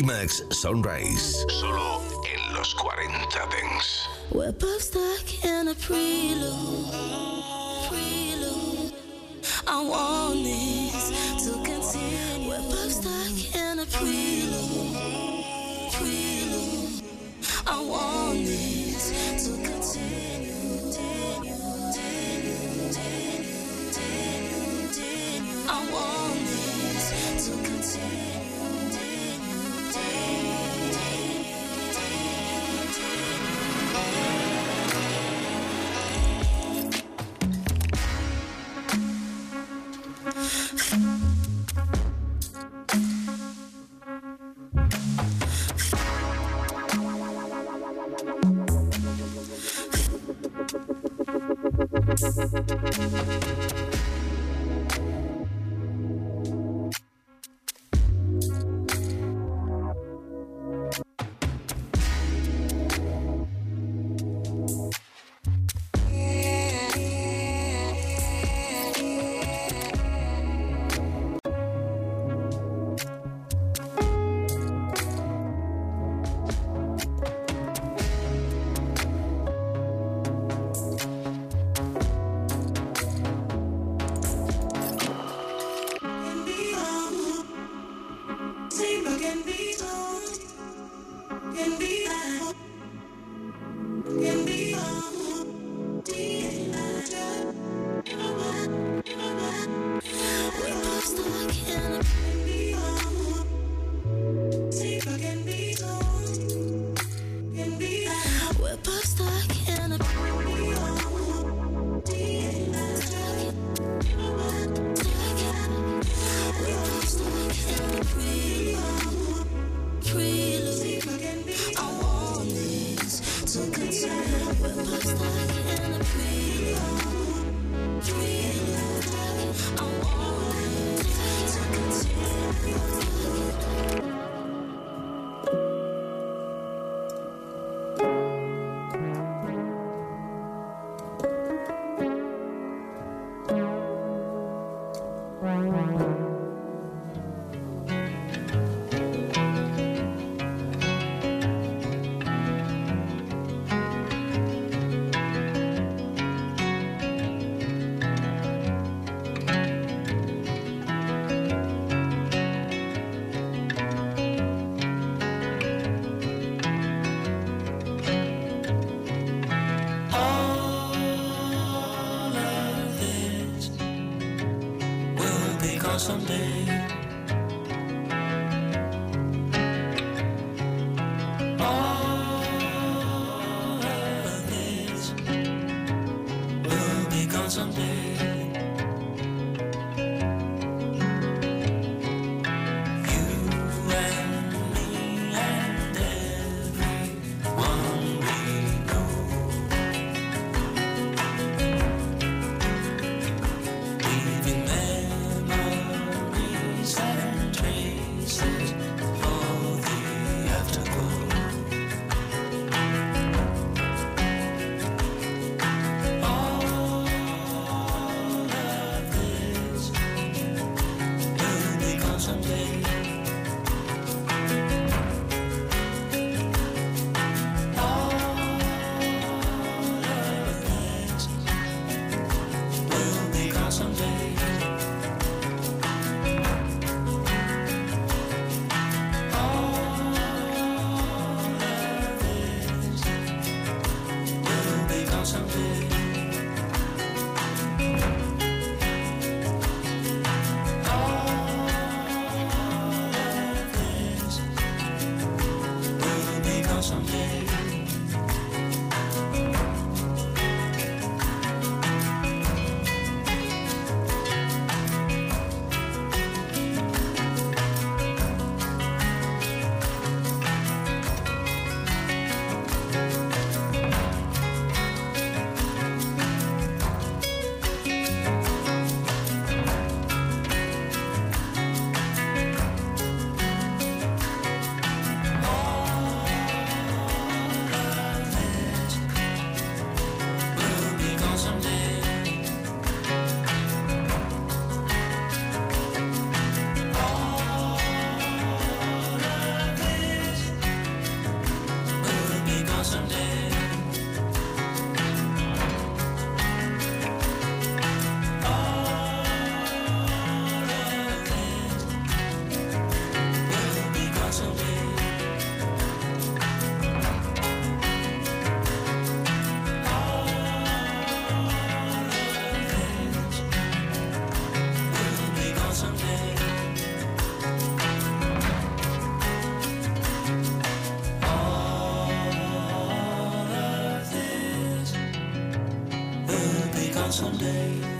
Climax Sunrise, solo en los 40 Dents. We're both stuck in a prelude. Prelude. I want this to continue. We're both stuck in a prelude. Prelude. I want this supposed to someday. Someday.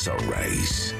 It's a race.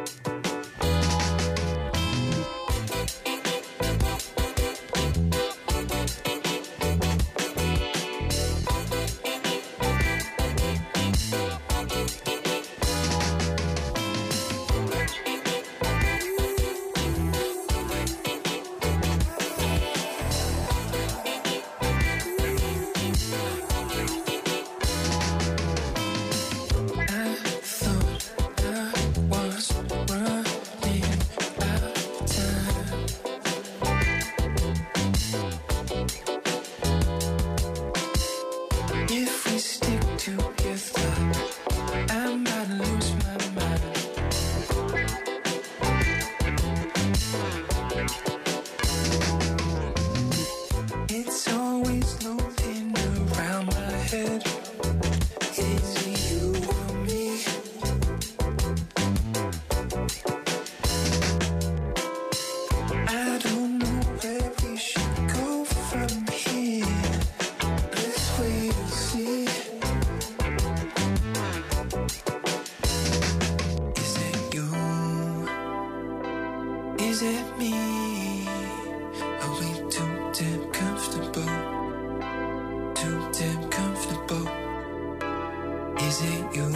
Is it you?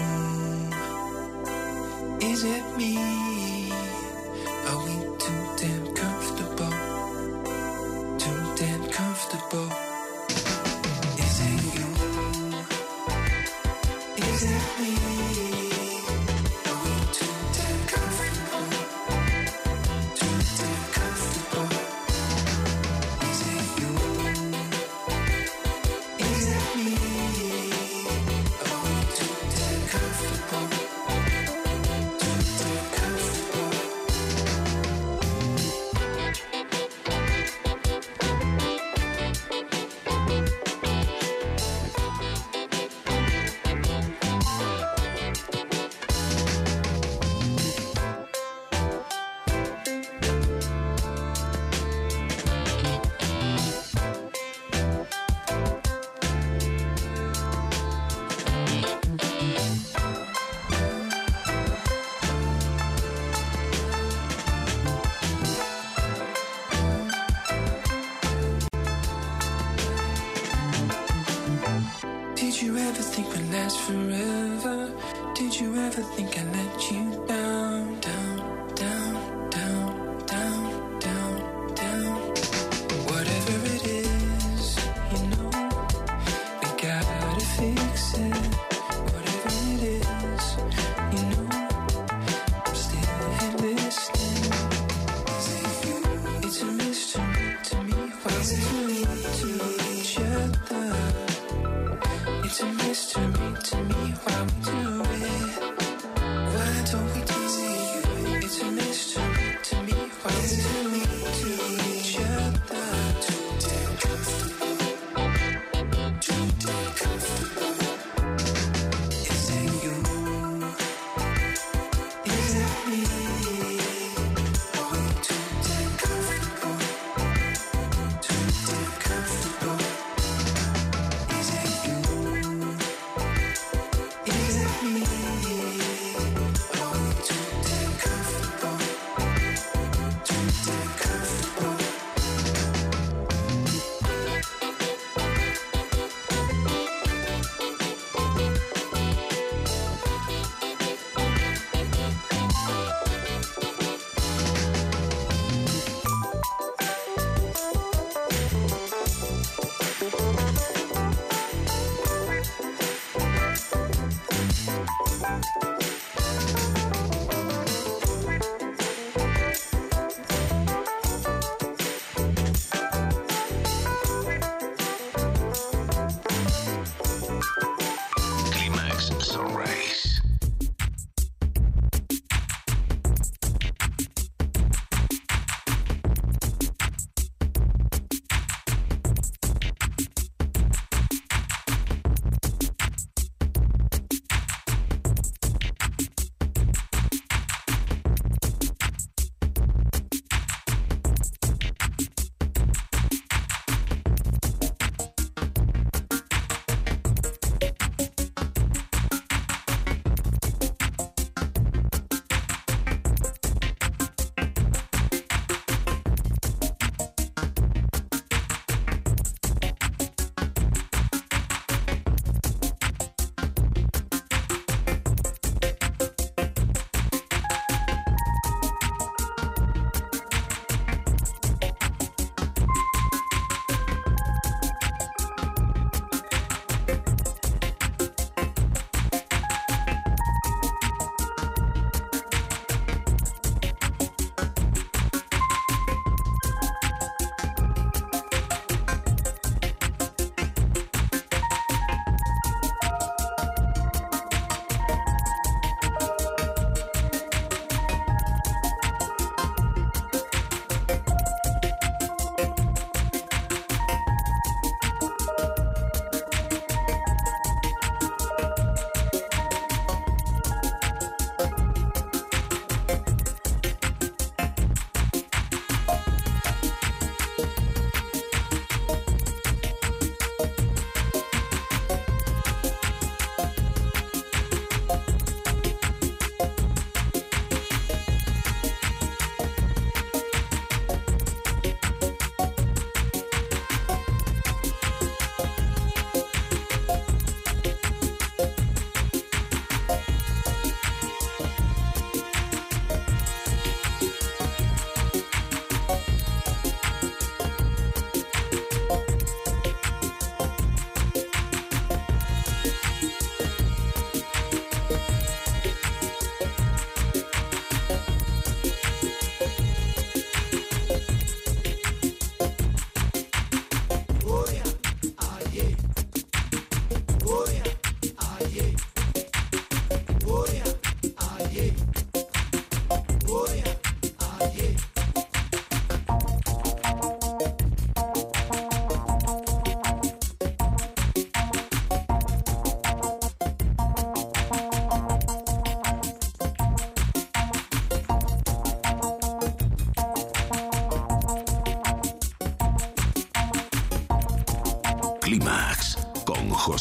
Is it me?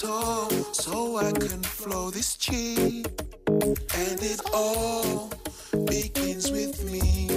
So I can flow this chi. And it all begins with me,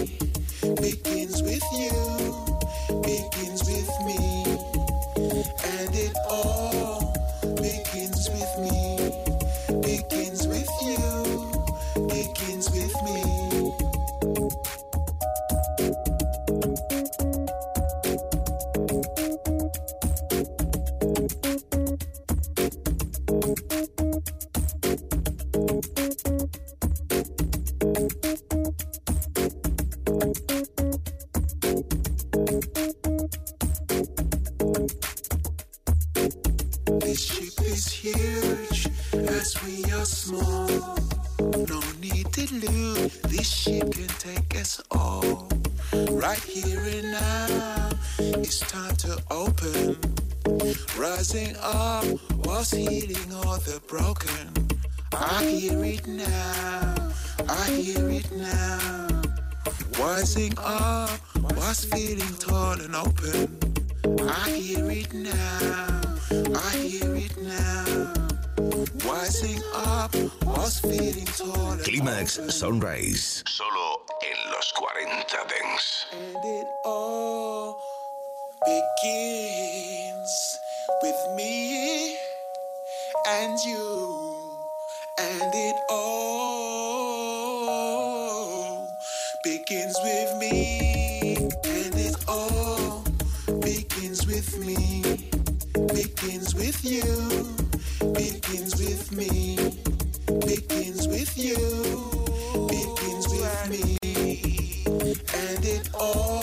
Rising up was healing all the broken. I hear it now, I hear it now. Rising up was feeling tall and open. I hear it now, I hear it now. Rising up was feeling tall and Clímax open. Sunrise. Solo en los 40 Dents. You, begins with me, and it all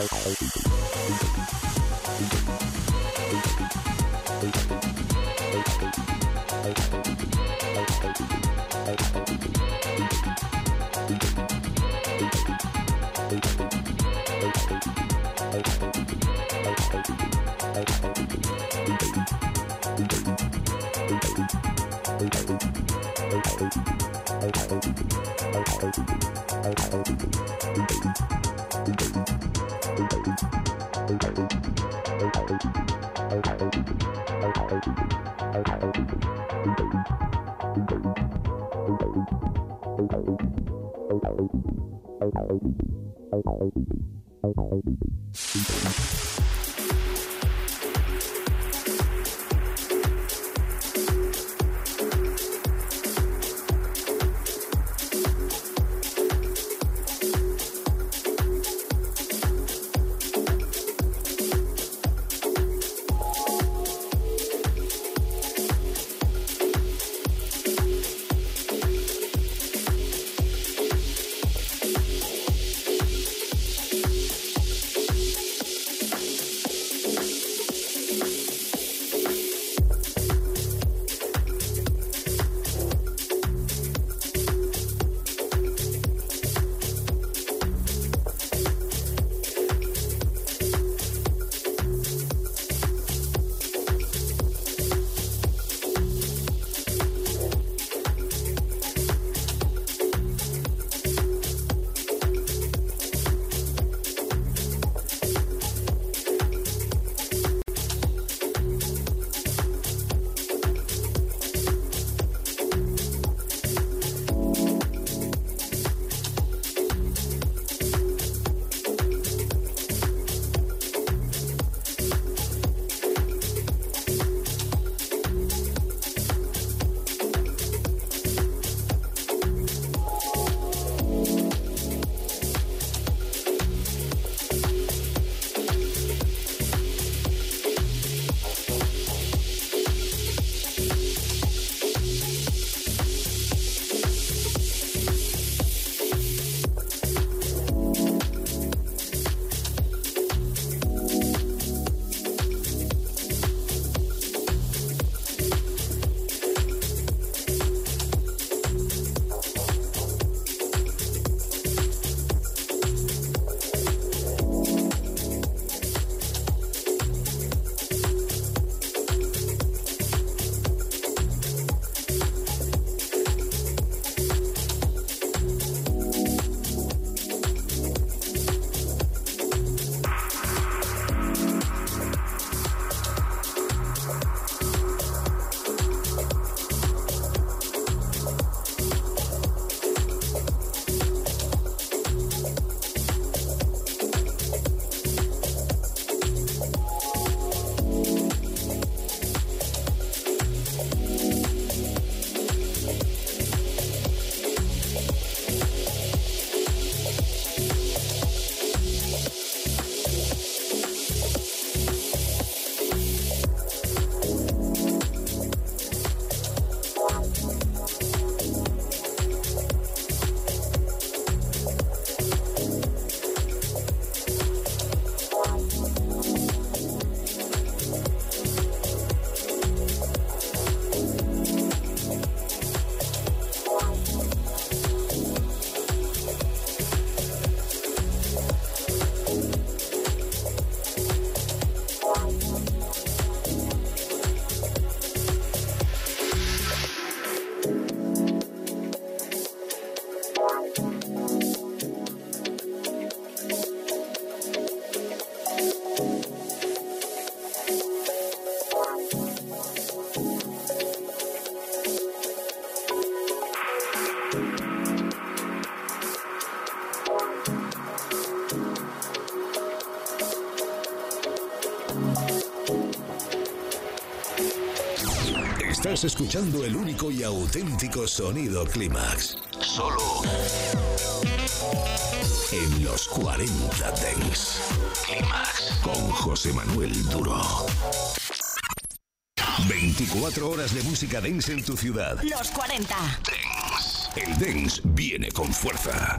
I'll I'll be. I'll be. Escuchando el único y auténtico sonido Climax. Solo en los 40 Dengs. Climax con José Manuel Duro. 24 horas de música dance en tu ciudad. Los 40 Dengs. El dance viene con fuerza.